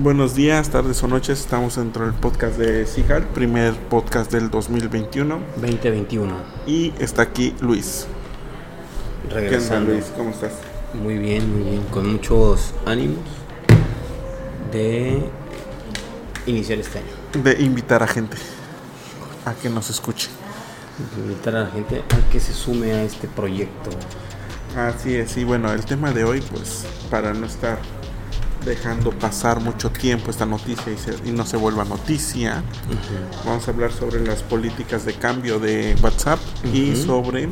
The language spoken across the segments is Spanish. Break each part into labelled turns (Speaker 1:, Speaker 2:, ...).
Speaker 1: Buenos días, tardes o noches. Estamos dentro del podcast de Sigal, primer podcast del 2021.
Speaker 2: 2021.
Speaker 1: Y está aquí Luis. ¿Qué onda,
Speaker 2: Regresando.
Speaker 1: Luis? ¿Cómo estás?
Speaker 2: Muy bien, muy bien. Con muchos ánimos de iniciar este año.
Speaker 1: De invitar a gente a que nos escuche.
Speaker 2: De invitar a la gente a que se sume a este proyecto.
Speaker 1: Así es, y bueno, el tema de hoy, pues, para no estar dejando pasar mucho tiempo esta noticia y, se- y no se vuelva noticia, vamos a hablar sobre las políticas de cambio de WhatsApp y sobre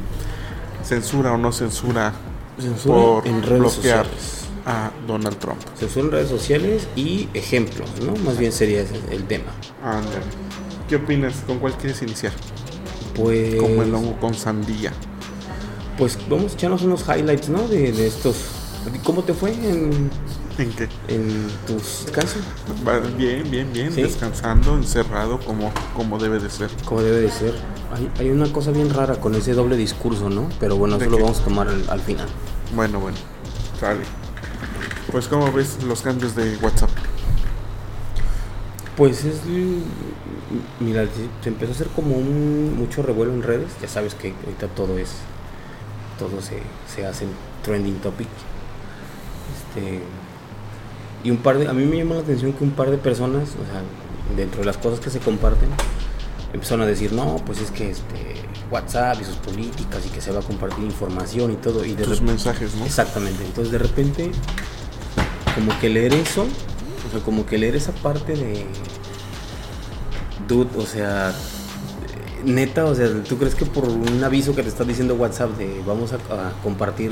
Speaker 1: censura o no censura,
Speaker 2: Censura
Speaker 1: por
Speaker 2: en redes
Speaker 1: bloquear
Speaker 2: sociales.
Speaker 1: a Donald Trump.
Speaker 2: Censura en redes sociales y ejemplos, ¿no? Más bien sería ese el tema.
Speaker 1: ¿Qué opinas? ¿Con cuál quieres iniciar?
Speaker 2: Pues,
Speaker 1: Como el hongo con sandía.
Speaker 2: pues vamos a echarnos unos highlights, ¿no? De, de estos. ¿Cómo te fue en,
Speaker 1: ¿En qué?
Speaker 2: en tus?
Speaker 1: Va Bien, bien, bien.
Speaker 2: ¿Sí?
Speaker 1: Descansando, encerrado, como, como debe de ser.
Speaker 2: Como debe de ser. Hay, hay una cosa bien rara con ese doble discurso, ¿no? Pero bueno,
Speaker 1: ¿De
Speaker 2: eso lo vamos a tomar al, al final.
Speaker 1: Bueno, bueno. Sale. Pues, ¿cómo ves los cambios de WhatsApp?
Speaker 2: Pues es. Mira, se- empezó a hacer como un mucho revuelo en redes. Ya sabes que ahorita todo es. Todo se, se hace en trending topic. Este. Y un par de. A mí me llama la atención que un par de personas, o sea, dentro de las cosas que se comparten, empezaron a decir, no, pues es que este. WhatsApp y sus políticas y que se va a compartir información y todo. Y de
Speaker 1: Tus mensajes, ¿no?
Speaker 2: Exactamente. Entonces de repente, como que leer eso, o sea, como que leer esa parte de. Dude, o sea. Neta, o sea, ¿tú crees que por un aviso que te está diciendo WhatsApp de vamos a, a compartir.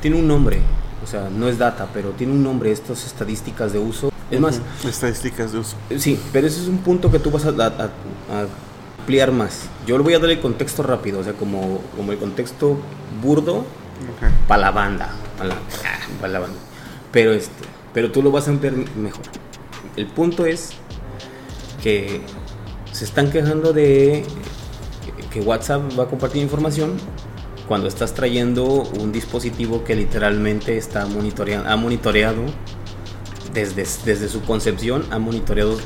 Speaker 2: Tiene un nombre, o sea, no es data, pero tiene un nombre, estas estadísticas de uso. Es más.
Speaker 1: Estadísticas de uso.
Speaker 2: Sí, pero ese es un punto que tú vas a, a- a- a ampliar más. Yo le voy a dar el contexto rápido, o sea, como, como el contexto burdo para la banda, para la, pa' la banda. Pero este, pero tú lo vas a entender mejor. El punto es que se están quejando de que WhatsApp va a compartir información cuando estás trayendo un dispositivo que literalmente está monitoreando, ha monitoreado desde, desde su concepción, ha monitoreado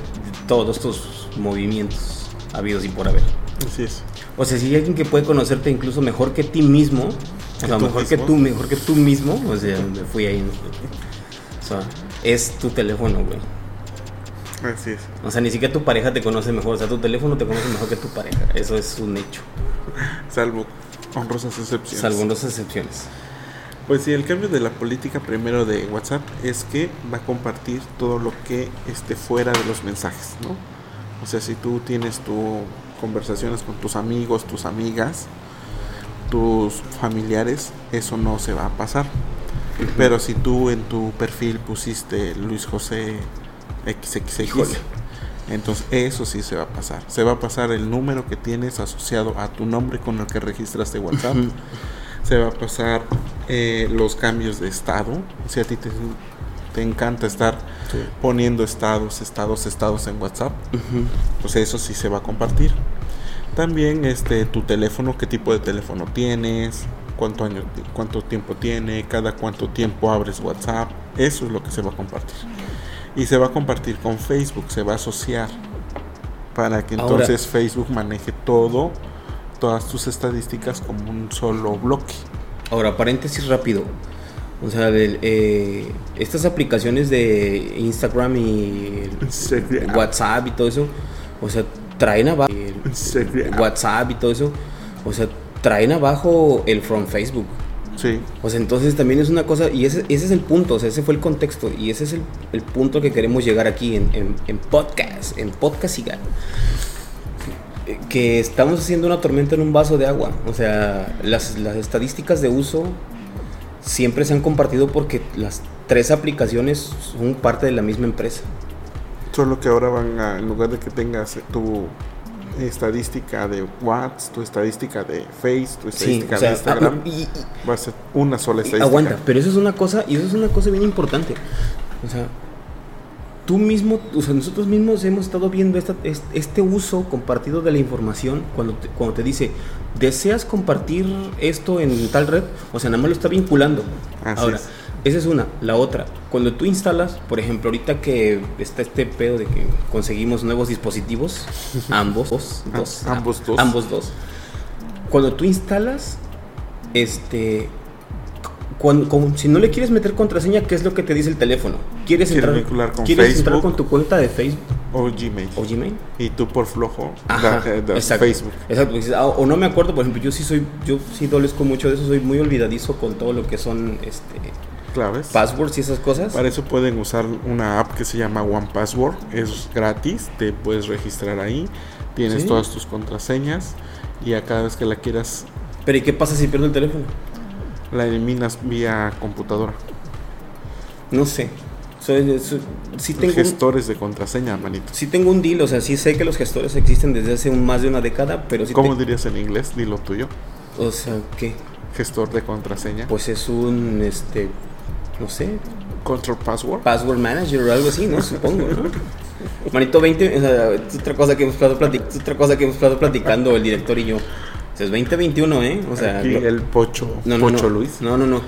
Speaker 2: todos tus movimientos habidos y por haber.
Speaker 1: Así es.
Speaker 2: O sea, si hay alguien que puede conocerte incluso mejor que ti mismo, o
Speaker 1: ¿Que
Speaker 2: sea, mejor que tú, mejor que tú mismo, o sea, me fui ahí. O sea, es tu teléfono, güey.
Speaker 1: Así es.
Speaker 2: O sea, ni siquiera tu pareja te conoce mejor, o sea, tu teléfono te conoce mejor que tu pareja. Eso es un hecho,
Speaker 1: Salvo honrosas excepciones.
Speaker 2: salvo excepciones.
Speaker 1: Pues sí, el cambio de la política primero de WhatsApp es que va a compartir todo lo que esté fuera de los mensajes, ¿no? O sea, si tú tienes tu conversaciones con tus amigos, tus amigas, tus familiares, eso no se va a pasar. Pero si tú en tu perfil pusiste Luis José XXX,
Speaker 2: Híjole.
Speaker 1: Entonces eso sí se va a pasar. Se va a pasar el número que tienes asociado a tu nombre con el que registraste WhatsApp. se va a pasar eh, los cambios de estado. Si a ti te, te encanta estar
Speaker 2: Sí.
Speaker 1: poniendo estados, estados, estados en WhatsApp, pues eso sí se va a compartir. También este tu teléfono, qué tipo de teléfono tienes, cuánto año, cuánto tiempo tiene, cada cuánto tiempo abres WhatsApp, eso es lo que se va a compartir. Y se va a compartir con Facebook, se va a asociar para que
Speaker 2: Ahora-
Speaker 1: entonces Facebook maneje todo, todas tus estadísticas como un solo bloque.
Speaker 2: Ahora, paréntesis rápido. O sea, del, eh, estas aplicaciones de Instagram y. WhatsApp y todo eso, o sea, traen abajo WhatsApp y todo eso, o sea, traen abajo el from Facebook.
Speaker 1: Sí,
Speaker 2: O sea, entonces también es una cosa, y ese, ese es el punto, o sea, ese fue el contexto, y ese es el, el punto que queremos llegar aquí en, en, en podcast, en podcast y. Eh, Que estamos haciendo una tormenta en un vaso de agua. O sea, las, las estadísticas de uso siempre se han compartido porque las tres aplicaciones son parte de la misma empresa.
Speaker 1: Solo que ahora van a, en lugar de que tengas tu estadística de WhatsApp, tu estadística de Face, tu
Speaker 2: Sí,
Speaker 1: estadística
Speaker 2: o sea,
Speaker 1: de Instagram,
Speaker 2: ah, y- y-
Speaker 1: va a ser una sola estadística.
Speaker 2: aguanta, pero eso es una cosa, y eso es una cosa bien importante. O sea, tú mismo, o sea, nosotros mismos hemos estado viendo esta- es- este uso compartido de la información cuando te, cuando te dice, ¿deseas compartir esto en tal red? O sea, nada más lo está vinculando.
Speaker 1: Así
Speaker 2: Ahora,
Speaker 1: es.
Speaker 2: Esa es una. La otra, cuando tú instalas, por ejemplo, ahorita que está este pedo de que conseguimos nuevos dispositivos, ambos dos,
Speaker 1: Ah,
Speaker 2: dos,
Speaker 1: ambos dos.
Speaker 2: ambos dos. Cuando tú instalas, este, cuando, si no le quieres meter contraseña, ¿qué es lo que te dice el teléfono? ¿Quieres entrar,
Speaker 1: vincular con
Speaker 2: ¿quieres entrar con tu cuenta de Facebook
Speaker 1: O Gmail.
Speaker 2: o Gmail?
Speaker 1: Y tú por flojo,
Speaker 2: Ajá,
Speaker 1: da-
Speaker 2: exacto,
Speaker 1: Facebook.
Speaker 2: Exacto, dices, ah, o no me acuerdo, por ejemplo, yo sí soy, yo sí dolezco mucho de eso, soy muy olvidadizo con todo lo que son este
Speaker 1: Claves.
Speaker 2: passwords y esas cosas.
Speaker 1: Para eso pueden usar una app que se llama One Password. Es gratis, te puedes registrar ahí. Tienes
Speaker 2: Sí.
Speaker 1: todas tus contraseñas y a cada vez que la quieras
Speaker 2: Pero ¿y qué pasa si pierdo el teléfono?
Speaker 1: la eliminas vía computadora.
Speaker 2: No sé. Soy, soy- sí tengo un-
Speaker 1: Gestores de contraseña, manito.
Speaker 2: sí tengo un deal, o sea, sí sé que los gestores existen desde hace un- más de una década, pero sí
Speaker 1: ¿Cómo
Speaker 2: te-
Speaker 1: dirías en inglés? Dilo tuyo.
Speaker 2: o sea, ¿qué?
Speaker 1: Gestor de contraseña.
Speaker 2: Pues es un este no sé,
Speaker 1: Control Password.
Speaker 2: password manager o algo así, ¿no? Supongo, ¿no? Manito 20, o sea, es otra cosa que hemos estado platic- es otra cosa que hemos estado platicando el director y yo. O sea, es 2021, ¿eh? O sea,
Speaker 1: Aquí
Speaker 2: lo-
Speaker 1: el Pocho,
Speaker 2: no, no,
Speaker 1: Pocho
Speaker 2: no.
Speaker 1: Luis.
Speaker 2: No, no, no.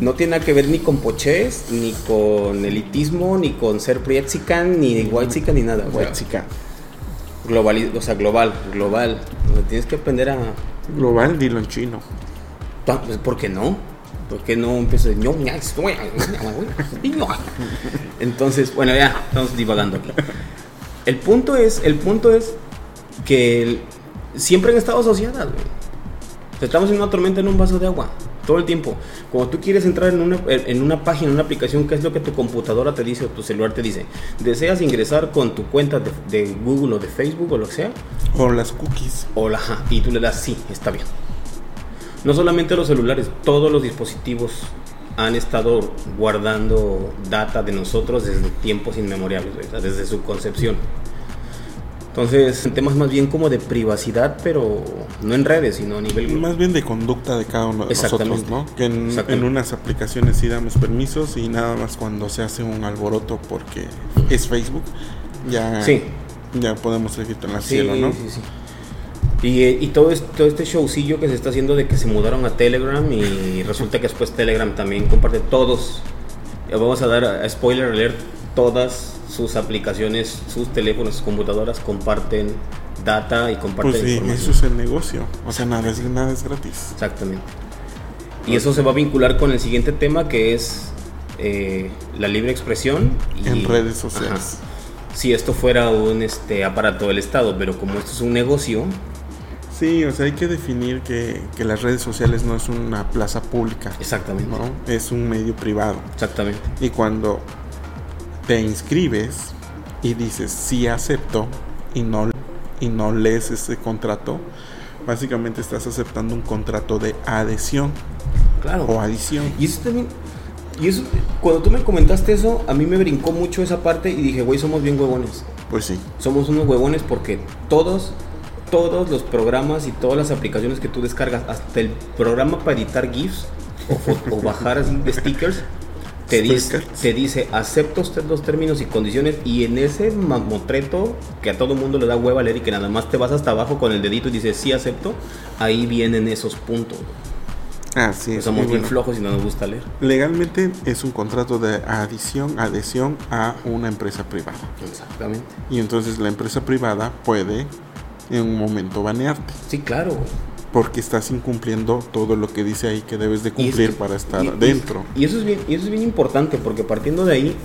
Speaker 2: No tiene nada que ver ni con poches, ni con elitismo, ni con ser prietzican, ni whitezican, ni nada.
Speaker 1: Huexica.
Speaker 2: globali- o sea, global, global. O sea, tienes que aprender a...
Speaker 1: Global, dilo en chino.
Speaker 2: Pues, ¿Por qué no? ¿Por qué no empiezo de... Entonces, bueno, ya, estamos divagando aquí. El punto es, el punto es que el- siempre han estado asociadas, güey. O sea, estamos en una tormenta en un vaso de agua, todo el tiempo. Cuando tú quieres entrar en una, en una página, en una aplicación, ¿qué es lo que tu computadora te dice o tu celular te dice? ¿Deseas ingresar con tu cuenta de, de Google o de Facebook o lo que sea?
Speaker 1: O las cookies.
Speaker 2: o la y tú le das sí, está bien. No solamente los celulares, todos los dispositivos han estado guardando data de nosotros desde tiempos inmemoriales, desde su concepción. Entonces, en temas más bien como de privacidad, pero no en redes, sino a nivel.
Speaker 1: Más bien de conducta de cada uno de nosotros. ¿no? Que en, unas aplicaciones sí damos permisos y nada más cuando se hace un alboroto porque es Facebook, ya,
Speaker 2: Sí.
Speaker 1: ya podemos registrar en la
Speaker 2: Sí,
Speaker 1: cielo, ¿no?
Speaker 2: sí, sí. Y, eh, y todo, este, todo este showcillo que se está haciendo de que se mudaron a Telegram y resulta que después Telegram también comparte todos. Ya Vamos a dar a spoiler alert, todas sus aplicaciones, sus teléfonos, sus computadoras comparten data y comparten
Speaker 1: Pues sí,
Speaker 2: información.
Speaker 1: eso es el negocio. O sea, nada es, nada es gratis.
Speaker 2: Exactamente. Y eso se va a vincular con el siguiente tema que es eh, la libre expresión y,
Speaker 1: En redes sociales.
Speaker 2: Ajá. Si esto fuera un este, aparato del Estado, pero como esto es un negocio,
Speaker 1: Sí, o sea, hay que definir que, que las redes sociales no es una plaza pública,
Speaker 2: exactamente.
Speaker 1: ¿no? Es un medio privado.
Speaker 2: Exactamente.
Speaker 1: Y cuando te inscribes y dices sí acepto y no, y no lees ese contrato, básicamente estás aceptando un contrato de adhesión
Speaker 2: Claro.
Speaker 1: o adición.
Speaker 2: Y eso también. Y eso, cuando tú me comentaste eso, a mí me brincó mucho esa parte y dije, güey, somos bien huevones.
Speaker 1: Pues sí,
Speaker 2: Somos unos huevones porque todos, todos los programas y todas las aplicaciones que tú descargas, hasta el programa para editar GIFs o, bajar así de stickers, te dice, te dice, acepto usted los términos y condiciones y en ese mamotreto que a todo mundo le da hueva leer y que nada más te vas hasta abajo con el dedito y dices, sí acepto, ahí vienen esos puntos.
Speaker 1: ah, sí,
Speaker 2: Pues
Speaker 1: es
Speaker 2: somos
Speaker 1: muy
Speaker 2: bien
Speaker 1: bueno.
Speaker 2: flojos y no nos gusta leer.
Speaker 1: Legalmente es un contrato de adición, adhesión a una empresa privada.
Speaker 2: Exactamente.
Speaker 1: Y entonces la empresa privada puede en un momento banearte.
Speaker 2: Sí, claro.
Speaker 1: Porque estás incumpliendo todo lo que dice ahí que debes de cumplir
Speaker 2: es-
Speaker 1: para estar
Speaker 2: y-
Speaker 1: dentro.
Speaker 2: Y, eso es bien, y eso es bien importante porque partiendo de ahí,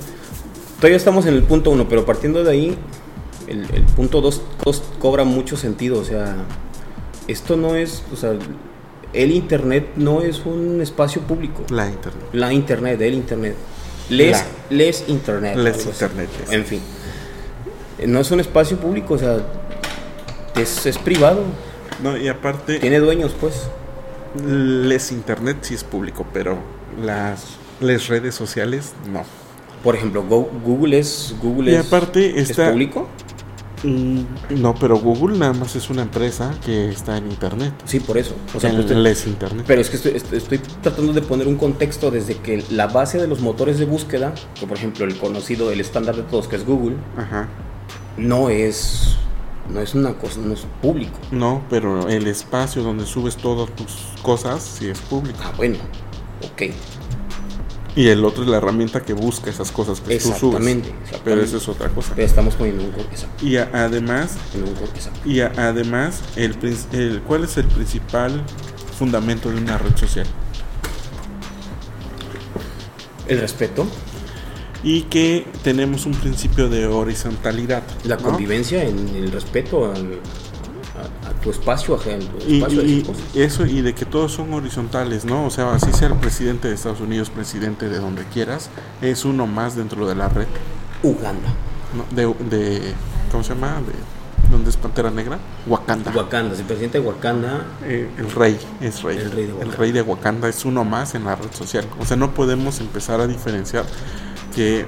Speaker 2: todavía estamos en el punto uno, pero partiendo de ahí, el, el punto dos, dos cobra mucho sentido. O sea, esto no es, o sea, el internet no es un espacio público.
Speaker 1: La internet.
Speaker 2: La internet, el internet. Les, les internet.
Speaker 1: Les internet.
Speaker 2: En fin. No es un espacio público, o sea, es, es privado.
Speaker 1: No, y aparte,
Speaker 2: Tiene dueños, pues.
Speaker 1: les internet sí es público, pero las las redes sociales, no.
Speaker 2: Por ejemplo, Go- Google es Google
Speaker 1: Y
Speaker 2: es,
Speaker 1: aparte
Speaker 2: ¿es
Speaker 1: está-
Speaker 2: público.
Speaker 1: Mm, No, pero Google nada más es una empresa que está en Internet.
Speaker 2: Sí, por eso. O sea,
Speaker 1: en
Speaker 2: pues,
Speaker 1: les Internet.
Speaker 2: pero es que estoy, estoy- estoy tratando de poner un contexto desde que la base de los motores de búsqueda, que por ejemplo el conocido, el estándar de todos, que es Google,
Speaker 1: Ajá.
Speaker 2: no es no es una cosa, no es público.
Speaker 1: No, pero el espacio donde subes todas tus cosas sí es público.
Speaker 2: Ah, bueno, ok.
Speaker 1: Y el otro es la herramienta que busca esas cosas que tú subes.
Speaker 2: Exactamente,
Speaker 1: Pero eso es otra cosa.
Speaker 2: Pero estamos poniendo un corte,
Speaker 1: Y a- además,
Speaker 2: en un corte,
Speaker 1: y a- además el, el- ¿cuál es el principal fundamento de una red social?
Speaker 2: El respeto,
Speaker 1: Y que tenemos un principio de horizontalidad.
Speaker 2: la
Speaker 1: ¿no?
Speaker 2: convivencia, en el respeto al- a, a tu espacio, a tu
Speaker 1: Y,
Speaker 2: espacio
Speaker 1: eso y de que todos son horizontales, ¿no? O sea, así sea el presidente de Estados Unidos, presidente de donde quieras, es uno más dentro de la red,
Speaker 2: Uganda,
Speaker 1: ¿no? De, de- ¿cómo se llama? De ¿Dónde es Pantera Negra? Wakanda.
Speaker 2: Wakanda, el presidente de Wakanda,
Speaker 1: Eh, el rey es rey.
Speaker 2: El rey de Wakanda.
Speaker 1: El rey de Wakanda es uno más en la red social. O sea, no podemos empezar a diferenciar que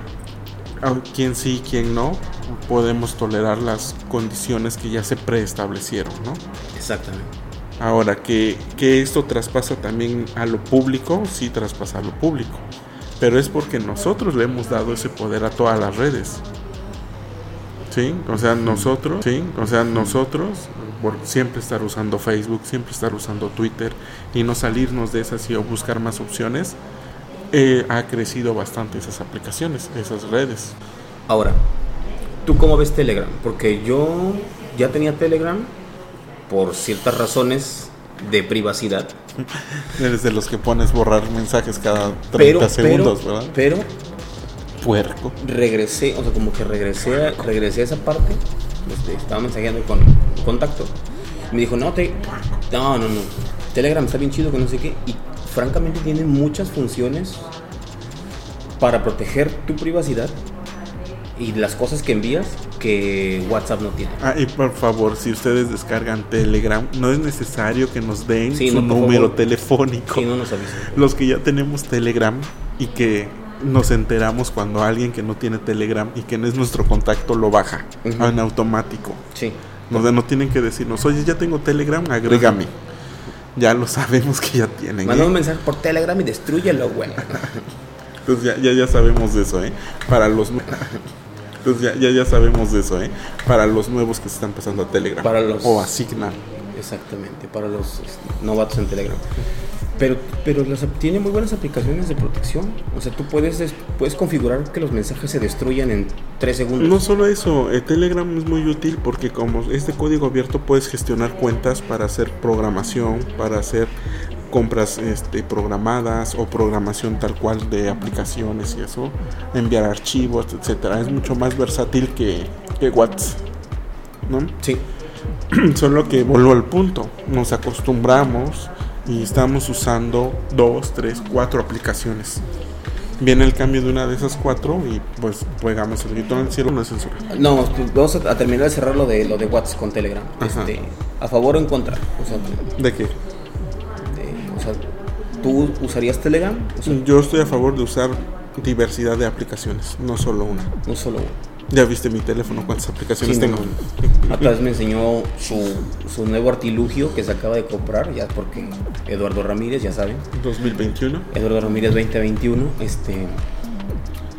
Speaker 1: quién sí, quién no. Podemos tolerar las condiciones que ya se preestablecieron, ¿no?
Speaker 2: exactamente.
Speaker 1: Ahora, que, que esto traspasa también a lo público, sí traspasa a lo público. Pero es porque nosotros le hemos dado ese poder a todas las redes. ¿Sí? O sea, nosotros, ¿sí? O sea, nosotros, por siempre estar usando Facebook, siempre estar usando Twitter y no salirnos de esas y o buscar más opciones, eh, ha crecido bastante esas aplicaciones, esas redes.
Speaker 2: Ahora, ¿tú cómo ves Telegram? Porque yo ya tenía Telegram por ciertas razones de privacidad.
Speaker 1: Eres de los que pones borrar mensajes cada 30
Speaker 2: Pero,
Speaker 1: segundos,
Speaker 2: pero,
Speaker 1: ¿verdad?
Speaker 2: pero
Speaker 1: Puerco.
Speaker 2: regresé, o sea, como que regresé a, regresé a esa parte. este, estaba mensajeando con contacto. Me dijo, no, te, no, no, no. Telegram está bien chido, que no sé qué. Y francamente tiene muchas funciones para proteger tu privacidad y las cosas que envías que WhatsApp no tiene.
Speaker 1: Ah, y por favor, si ustedes descargan Telegram, no es necesario que nos den
Speaker 2: Sí,
Speaker 1: su
Speaker 2: no,
Speaker 1: número
Speaker 2: favor.
Speaker 1: telefónico.
Speaker 2: Sí, no nos.
Speaker 1: Los que ya tenemos Telegram y que nos enteramos cuando alguien que no tiene Telegram y que no es nuestro contacto lo baja en automático.
Speaker 2: Sí.
Speaker 1: No tienen que decirnos, oye, ya tengo Telegram, agrégame. Ya lo sabemos que ya tienen.
Speaker 2: Manda
Speaker 1: ¿eh?
Speaker 2: un mensaje por Telegram y destruyelo, güey.
Speaker 1: Entonces ya, ya, ya sabemos de eso, ¿eh? Para los... Entonces ya, ya, ya sabemos de eso, ¿eh? Para los nuevos que se están pasando a Telegram.
Speaker 2: Para los-
Speaker 1: O a Signal.
Speaker 2: Exactamente, para los este, novatos en Telegram. Pero, pero las tiene muy buenas aplicaciones de protección. O sea, tú puedes, des- puedes configurar que los mensajes se destruyan en 3 segundos.
Speaker 1: No solo eso, eh, Telegram es muy útil porque como es de código abierto puedes gestionar cuentas para hacer programación, para hacer compras este, programadas o programación tal cual de aplicaciones y eso, enviar archivos, etcétera. Es mucho más versátil que, que WhatsApp, ¿no?
Speaker 2: Sí,
Speaker 1: Solo que vuelvo al punto, nos acostumbramos y estamos usando dos, tres, cuatro aplicaciones. Viene el cambio de una de esas cuatro y pues pegamos el grito en el cielo, no es censura.
Speaker 2: no, pues, vamos a, terminar de cerrar lo de, lo de WhatsApp con Telegram. Este, ¿A favor o en contra? O sea,
Speaker 1: ¿De qué?
Speaker 2: de- o sea, ¿tú usarías Telegram? O sea,
Speaker 1: Yo estoy a favor de usar diversidad de aplicaciones, no solo una.
Speaker 2: no solo uno.
Speaker 1: Ya viste mi teléfono, cuántas aplicaciones
Speaker 2: Sí,
Speaker 1: tengo.
Speaker 2: no. Otra vez me enseñó su, su nuevo artilugio que se acaba de comprar, ya porque Eduardo Ramírez, ya saben.
Speaker 1: 2021.
Speaker 2: Eduardo Ramírez 2021, este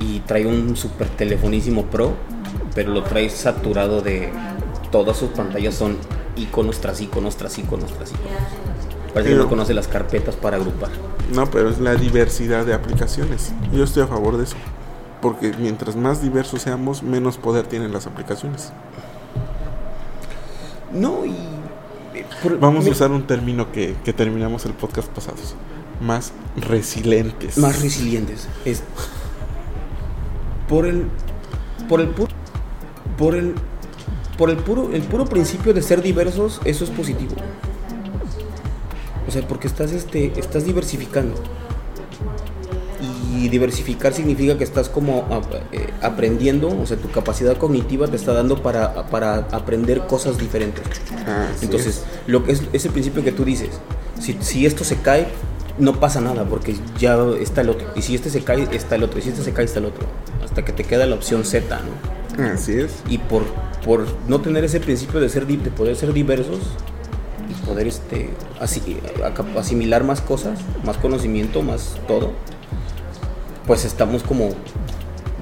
Speaker 2: y trae un super telefonísimo pro, pero lo trae saturado de todas sus pantallas son iconos tras iconos tras iconos tras iconos. Parece que no conoce las carpetas para agrupar.
Speaker 1: No, pero es la diversidad de aplicaciones. Yo estoy a favor de eso. Porque mientras más diversos seamos, menos poder tienen las aplicaciones.
Speaker 2: No, y eh, por-
Speaker 1: Vamos a usar un término que, que terminamos el podcast pasado. Más resilientes.
Speaker 2: más resilientes. Es por el por el puro por el por el puro el puro principio de ser diversos, eso es positivo. O sea, porque estás este estás diversificando. Y diversificar significa que estás como ap- eh, aprendiendo, o sea, tu capacidad cognitiva te está dando para, para aprender cosas diferentes.
Speaker 1: Ah, así
Speaker 2: Entonces, lo que es ese principio que tú dices, si, si esto se cae, no pasa nada porque ya está el otro. Y si este se cae, está el otro. Y si este se cae, está el otro. Hasta que te queda la opción Z, ¿no?
Speaker 1: Así es.
Speaker 2: Y por, por no tener ese principio de, ser, de poder ser diversos y poder este, aca- asimilar más cosas, más conocimiento, más todo, pues estamos como.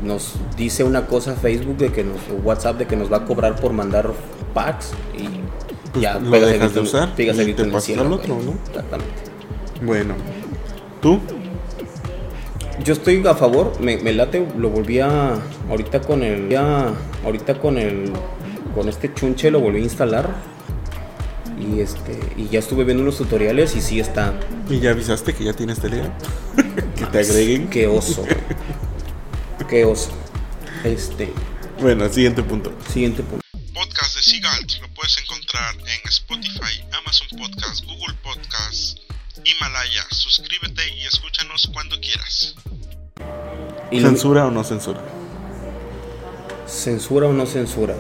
Speaker 2: Nos dice una cosa Facebook de que nos, o WhatsApp de que nos va a cobrar por mandar packs y
Speaker 1: Pues
Speaker 2: ya
Speaker 1: lo dejas de usar y te pasas
Speaker 2: cielo,
Speaker 1: al otro, ¿no?
Speaker 2: Exactamente.
Speaker 1: Bueno, ¿tú?
Speaker 2: Yo estoy a favor, me, me late, lo volví a ahorita con el ya ahorita con el con este chunche lo volví a instalar y este y ya estuve viendo unos tutoriales y sí está
Speaker 1: ¿Y ya avisaste que ya tienes Telegram? que te agreguen.
Speaker 2: qué oso. qué oso. Este,
Speaker 1: Bueno, siguiente punto.
Speaker 2: siguiente punto.
Speaker 3: Podcast de Sigalt lo puedes encontrar en Spotify, Amazon Podcast, Google Podcast, Himalaya. Suscríbete y escúchanos cuando quieras.
Speaker 2: Y
Speaker 1: ¿Censura o no censura?
Speaker 2: censura o no censura.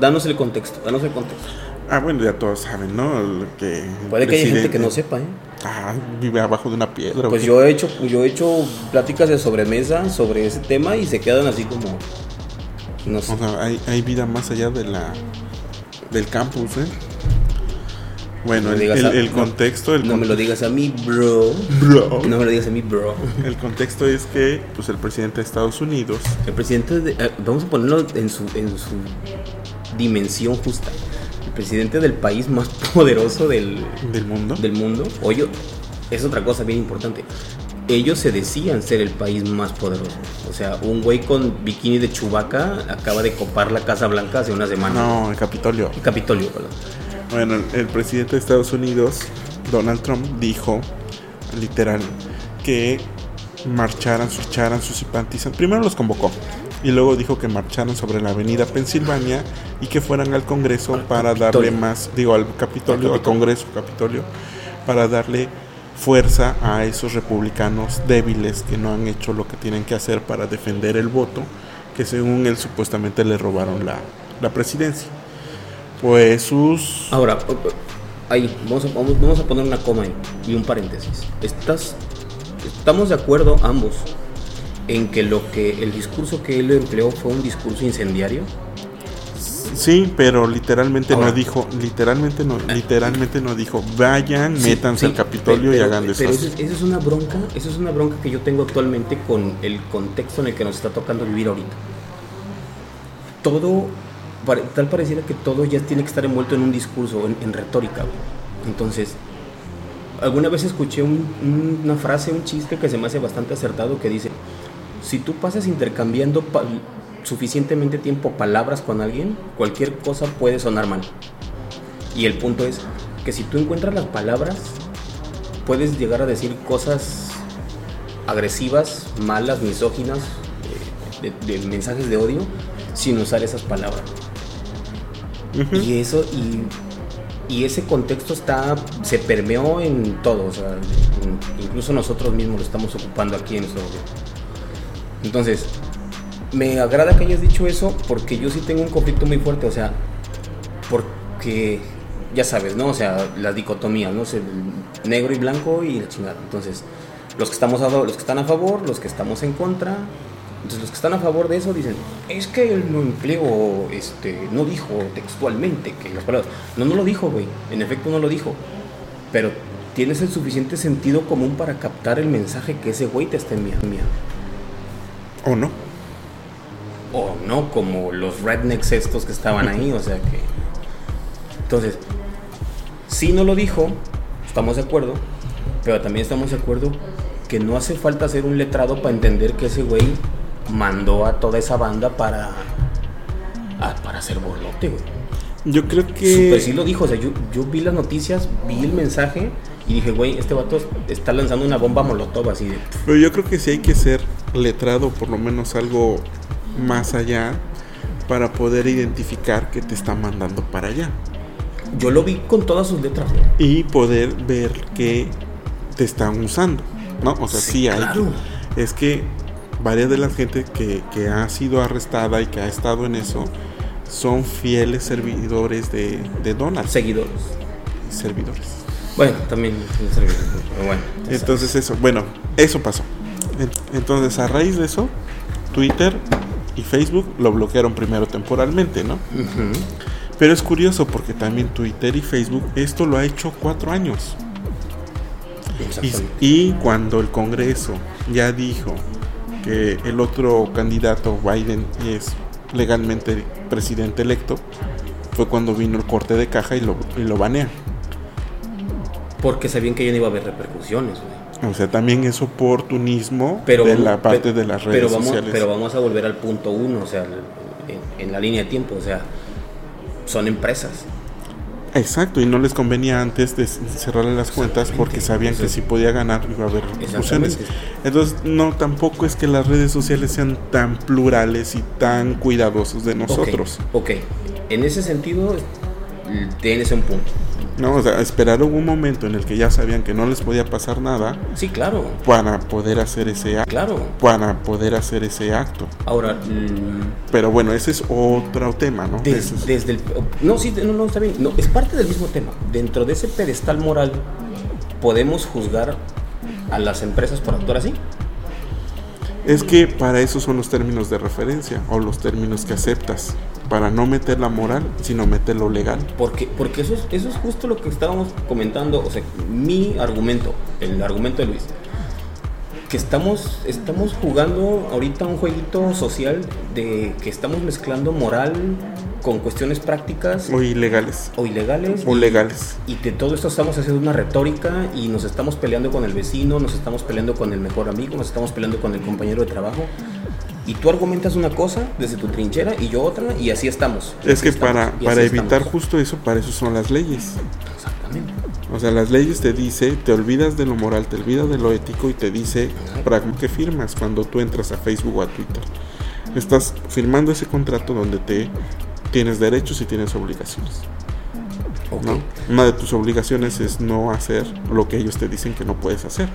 Speaker 2: Danos el contexto, danos el contexto.
Speaker 1: Ah, bueno, ya todos saben, ¿no? El que el
Speaker 2: Puede que haya gente que no sepa, ¿eh?
Speaker 1: Ah, vive abajo de una piedra.
Speaker 2: Pues yo he hecho yo he hecho pláticas de sobremesa sobre ese tema y se quedan así como no sé.
Speaker 1: O sea, hay, hay vida más allá de la del campus, ¿eh? Bueno,
Speaker 2: No
Speaker 1: el,
Speaker 2: a-
Speaker 1: contexto, el
Speaker 2: No me lo digas a mí, bro.
Speaker 1: Bro.
Speaker 2: No me lo digas a mí, bro.
Speaker 1: El contexto es que, pues, el presidente de Estados Unidos,
Speaker 2: El presidente, de- eh, vamos a ponerlo en su, en su dimensión justa. Presidente del país más poderoso del,
Speaker 1: del mundo,
Speaker 2: del mundo. Oye, es otra cosa bien importante. Ellos se decían ser el país más poderoso. O sea, un güey con bikini de chubaca acaba de copar la Casa Blanca hace una semana.
Speaker 1: no, el Capitolio.
Speaker 2: El Capitolio, perdón.
Speaker 1: Bueno, el, el presidente de Estados Unidos, Donald Trump, dijo, literal, que marcharan, echaran sus simpatizantes. Primero los convocó y luego dijo que marcharan sobre la avenida Pensilvania y que fueran al Congreso
Speaker 2: Al
Speaker 1: para
Speaker 2: Capitolio.
Speaker 1: darle más, digo, al Capitolio,
Speaker 2: Al
Speaker 1: al Congreso, Capitolio, para darle fuerza a esos republicanos débiles que no han hecho lo que tienen que hacer para defender el voto, que según él supuestamente le robaron la, la presidencia. Pues sus...
Speaker 2: Ahora, ahí, vamos a, vamos, vamos a poner una coma ahí y un paréntesis. ¿Estás, estamos de acuerdo ambos en que lo que el discurso que él empleó fue un discurso incendiario?
Speaker 1: Sí, pero literalmente
Speaker 2: Ahora.
Speaker 1: no dijo, literalmente no, literalmente no dijo, vayan,
Speaker 2: Sí,
Speaker 1: métanse
Speaker 2: sí,
Speaker 1: al Capitolio y
Speaker 2: pero-
Speaker 1: hagan
Speaker 2: Pero
Speaker 1: desastre.
Speaker 2: eso, es- eso es una bronca, eso es una bronca que yo tengo actualmente con el contexto en el que nos está tocando vivir ahorita. Todo, tal pareciera que todo ya tiene que estar envuelto en un discurso, en, en retórica. Entonces, alguna vez escuché un- un- una frase, un chiste que se me hace bastante acertado que dice, si tú pasas intercambiando suficientemente tiempo palabras con alguien, cualquier cosa puede sonar mal. Y el punto es que si tú encuentras las palabras, puedes llegar a decir cosas agresivas, malas, misóginas, eh, de, de mensajes de odio, sin usar esas palabras. Y eso, y, y ese contexto está, se permeó en todo, o sea, en- incluso nosotros mismos lo estamos ocupando aquí en nuestro Entonces, me agrada que hayas dicho eso porque yo sí tengo un conflicto muy fuerte, o sea, porque ya sabes, ¿no? O sea, las dicotomías, ¿no? O sea, el negro y blanco y la chingada. Entonces, los que estamos a favor, los que están a favor, los que estamos en contra. Entonces, los que están a favor de eso dicen, es que él no empleó, este, no dijo textualmente que las palabras. No, no lo dijo, güey. En efecto, no lo dijo. Pero tienes el suficiente sentido común para captar el mensaje que ese güey te está enviando.
Speaker 1: ¿O no?
Speaker 2: o no como los rednecks estos que estaban ahí, o sea que entonces sí no lo dijo, estamos de acuerdo, pero también estamos de acuerdo que no hace falta ser un letrado para entender que ese güey mandó a toda esa banda para a- para hacer borlote, güey.
Speaker 1: Yo creo que...
Speaker 2: Super sí lo dijo, o sea, yo, yo vi las noticias, vi el mensaje y dije, güey, este vato está lanzando una bomba molotov así de
Speaker 1: Pero yo creo que sí hay que ser letrado, por lo menos algo más allá, para poder identificar que te está mandando para allá.
Speaker 2: yo lo vi con todas sus letras.
Speaker 1: Y poder ver que te están usando, ¿no? O sea, sí,
Speaker 2: Sí,
Speaker 1: hay.
Speaker 2: claro.
Speaker 1: Es que varias de la gente que, que ha sido arrestada y que ha estado en eso son fieles servidores de, de Donald.
Speaker 2: seguidores.
Speaker 1: Servidores.
Speaker 2: Bueno, también es un servidor, pero bueno.
Speaker 1: Entonces eso, bueno, eso pasó. En- Entonces a raíz de eso, Twitter y Facebook lo bloquearon primero temporalmente, ¿no? Pero es curioso porque también Twitter y Facebook esto lo ha hecho cuatro años. Y, cuando el Congreso ya dijo que el otro candidato, Biden, es legalmente presidente electo, fue cuando vino el corte de caja y lo, y lo banean.
Speaker 2: Porque sabían que ya no iba a haber repercusiones, güey.
Speaker 1: O sea, también es oportunismo
Speaker 2: Pero
Speaker 1: de la parte de las redes
Speaker 2: pero vamos,
Speaker 1: sociales.
Speaker 2: Pero vamos a volver al punto uno, o sea, en, en la línea de tiempo, o sea, son empresas.
Speaker 1: Exacto, y no les convenía antes de cerrarle las cuentas porque sabían que si podía ganar iba a haber repercusiones. Entonces, no, tampoco es que las redes sociales sean tan plurales y tan cuidadosos de nosotros.
Speaker 2: Ok, ok. en ese sentido, tienes un punto.
Speaker 1: No, o sea, esperaron un momento en el que ya sabían que no les podía pasar nada
Speaker 2: Sí, claro,
Speaker 1: para poder hacer ese acto.
Speaker 2: claro.
Speaker 1: Para poder hacer ese acto.
Speaker 2: Ahora,
Speaker 1: Pero bueno, ese es otro tema, ¿no?
Speaker 2: des-
Speaker 1: Ese es-
Speaker 2: desde el... No, sí, no, no, está bien. No, es parte del mismo tema. Dentro de ese pedestal moral, ¿podemos juzgar a las empresas por actuar así?
Speaker 1: Es que para eso son los términos de referencia o los términos que aceptas. Para no meter la moral, sino meter lo legal.
Speaker 2: Porque, porque eso, es, justo lo que estábamos comentando, o sea, mi argumento, el argumento de Luis, que estamos, estamos jugando ahorita un jueguito social de que estamos mezclando moral con cuestiones prácticas
Speaker 1: O ilegales.
Speaker 2: o ilegales.
Speaker 1: O legales.
Speaker 2: Y de todo esto estamos haciendo una retórica y nos estamos peleando con el vecino, nos estamos peleando con el mejor amigo, nos estamos peleando con el compañero de trabajo. Y tú argumentas una cosa desde tu trinchera y yo otra y así estamos.
Speaker 1: Es
Speaker 2: así
Speaker 1: que
Speaker 2: estamos,
Speaker 1: para, para evitar
Speaker 2: estamos.
Speaker 1: justo eso, para eso son las leyes.
Speaker 2: Exactamente.
Speaker 1: O sea, las leyes te dice, te olvidas de lo moral, te olvidas de lo ético y te dice qué firmas cuando tú entras a Facebook o a Twitter. Estás firmando ese contrato donde te tienes derechos y tienes obligaciones.
Speaker 2: Ok.
Speaker 1: ¿no? Una de tus obligaciones es no hacer lo que ellos te dicen que no puedes hacer.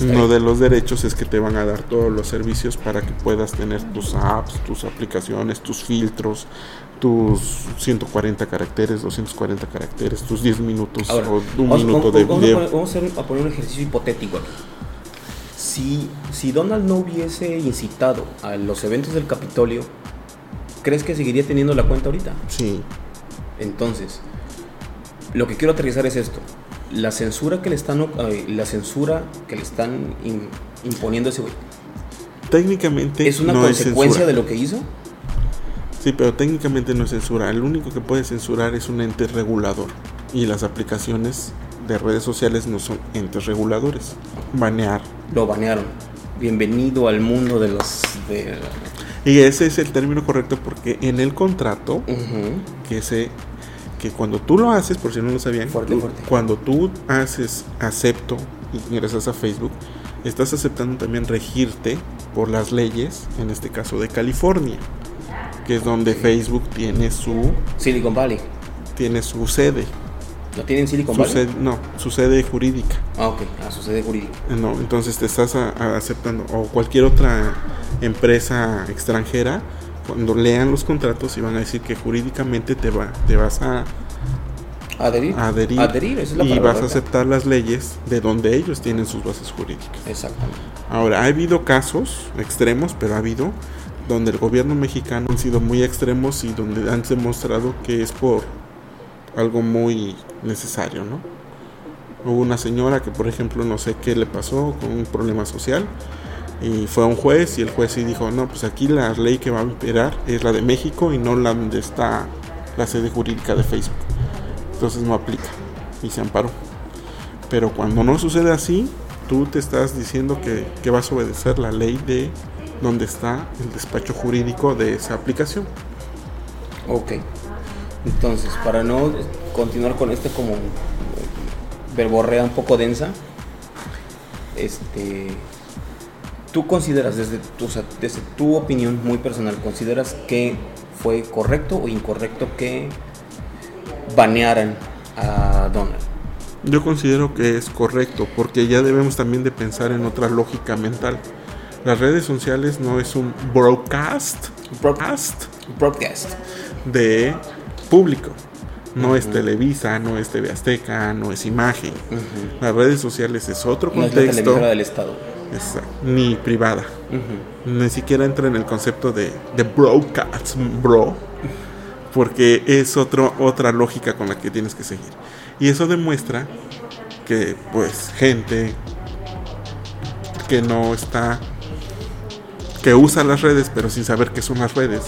Speaker 1: Uno de los derechos es que te van a dar todos los servicios para que puedas tener tus apps, tus aplicaciones, tus filtros, tus 140 caracteres, 240 caracteres, tus 10 minutos
Speaker 2: Ahora,
Speaker 1: o un
Speaker 2: vamos,
Speaker 1: minuto
Speaker 2: vamos-
Speaker 1: de
Speaker 2: vamos a
Speaker 1: video.
Speaker 2: poner- vamos a, hacer- a poner un ejercicio hipotético aquí. Si, si Donald no hubiese incitado a los eventos del Capitolio, ¿crees que seguiría teniendo la cuenta ahorita?
Speaker 1: Sí,
Speaker 2: Entonces, lo que quiero aterrizar es esto. La censura que le están, eh, la censura que le están in- imponiendo a ese güey,
Speaker 1: técnicamente
Speaker 2: ¿es una
Speaker 1: no
Speaker 2: consecuencia de lo que hizo?
Speaker 1: Sí, pero técnicamente no es censura. El único que puede censurar es un ente regulador. Y las aplicaciones de redes sociales no son entes reguladores. Banear.
Speaker 2: Lo banearon. Bienvenido al mundo de los... De...
Speaker 1: Y ese es el término correcto porque en el contrato que se que cuando tú lo haces, por si no lo sabían,
Speaker 2: Fuerte,
Speaker 1: tú-
Speaker 2: fuerte.
Speaker 1: cuando tú haces acepto y ingresas a Facebook, estás aceptando también regirte por las leyes, en este caso de California, que es donde Facebook tiene su
Speaker 2: Silicon Valley.
Speaker 1: tiene su sede,
Speaker 2: ¿Lo tiene en Silicon Valley?
Speaker 1: sede no, su sede jurídica.
Speaker 2: Ah, ok. A su sede jurídica.
Speaker 1: No, entonces te estás a- a- aceptando o cualquier otra empresa extranjera cuando lean los contratos y van a decir que jurídicamente te va te vas a
Speaker 2: Adherir.
Speaker 1: adherir,
Speaker 2: Adherir, esa es la
Speaker 1: y vas a aceptar las leyes de donde ellos tienen sus bases jurídicas.
Speaker 2: Exactamente.
Speaker 1: Ahora, ha habido casos extremos, pero ha habido donde el gobierno mexicano han sido muy extremos y donde han demostrado que es por algo muy necesario, ¿no? Hubo una señora que, por ejemplo, no sé qué le pasó con un problema social y fue a un juez y el juez sí dijo, no, pues aquí la ley que va a imperar es la de México y no la donde está la sede jurídica de Facebook. Entonces no aplica y se amparó. Pero cuando no sucede así, tú te estás diciendo que, que vas a obedecer la ley de donde está el despacho jurídico de esa aplicación.
Speaker 2: Ok. Entonces, para no continuar con este como verborrea un poco densa, este, tú consideras desde tu, o sea, desde tu opinión muy personal, consideras que fue correcto o incorrecto que banearan a Donald.
Speaker 1: Yo considero que es correcto porque ya debemos también de pensar en otra lógica mental. Las redes sociales no es un broadcast, broadcast
Speaker 2: Broadcast.
Speaker 1: de público. No es. Televisa, no es TV Azteca, no es Imagen. Las redes sociales es otro
Speaker 2: No es la
Speaker 1: contexto,
Speaker 2: televisora del Estado.
Speaker 1: Exacto. ni privada. Ni siquiera entra en el concepto de, de broadcast, bro. Porque es otro, otra lógica con la que tienes que seguir. Y eso demuestra que, pues, gente que no está. que usa las redes, pero sin saber qué son las redes,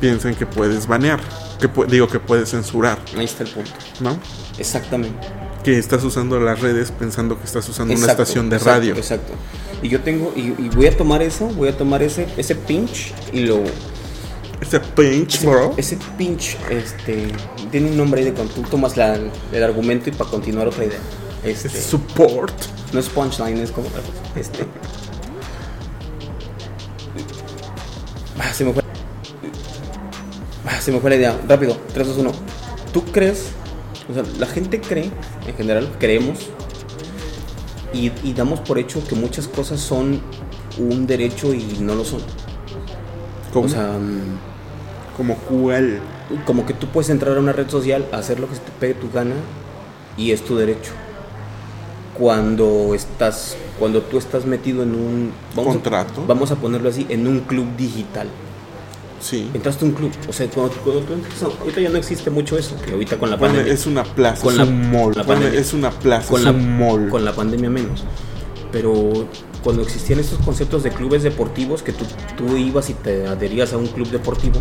Speaker 1: piensan que puedes banear. Que digo que puedes censurar,
Speaker 2: Ahí está el punto.
Speaker 1: ¿no?
Speaker 2: Exactamente.
Speaker 1: Que estás usando las redes pensando que estás usando una estación de
Speaker 2: exacto,
Speaker 1: radio.
Speaker 2: Exacto. Y yo tengo, y, y voy a tomar eso, voy a tomar ese, ese pinch y lo.
Speaker 1: Ese pinch,
Speaker 2: Ese,
Speaker 1: bro.
Speaker 2: ese pinch, este, tiene un nombre ahí de cuando tú tomas la- el argumento y para continuar otra idea. Este,
Speaker 1: support.
Speaker 2: no es punchline, es como. Este. Ah, se me fue. Se me fue la idea. Rápido, 3, 2, 1. ¿Tú crees? O sea, la gente cree, en general, creemos y, y damos por hecho que muchas cosas son un derecho y no lo son.
Speaker 1: ¿Cómo?
Speaker 2: O sea, mm,
Speaker 1: como cuál.
Speaker 2: como que tú puedes entrar a una red social, hacer lo que se te pegue tu gana y es tu derecho. Cuando estás, cuando tú estás metido en un vamos a-
Speaker 1: Contrato.
Speaker 2: vamos a ponerlo así, en un club digital.
Speaker 1: Sí.
Speaker 2: Entraste a un club, o sea, cuando, cuando tú entras ahorita ya no existe mucho eso, y ahorita con la
Speaker 1: Bueno,
Speaker 2: pandemia,
Speaker 1: es una plaza,
Speaker 2: Con
Speaker 1: es
Speaker 2: la-
Speaker 1: un mall.
Speaker 2: la
Speaker 1: Bueno,
Speaker 2: pandemia.
Speaker 1: es una plaza,
Speaker 2: con
Speaker 1: es
Speaker 2: la,
Speaker 1: un mall.
Speaker 2: con la pandemia menos. Pero cuando existían estos conceptos de clubes deportivos que tú, tú ibas y te adherías a un club deportivo,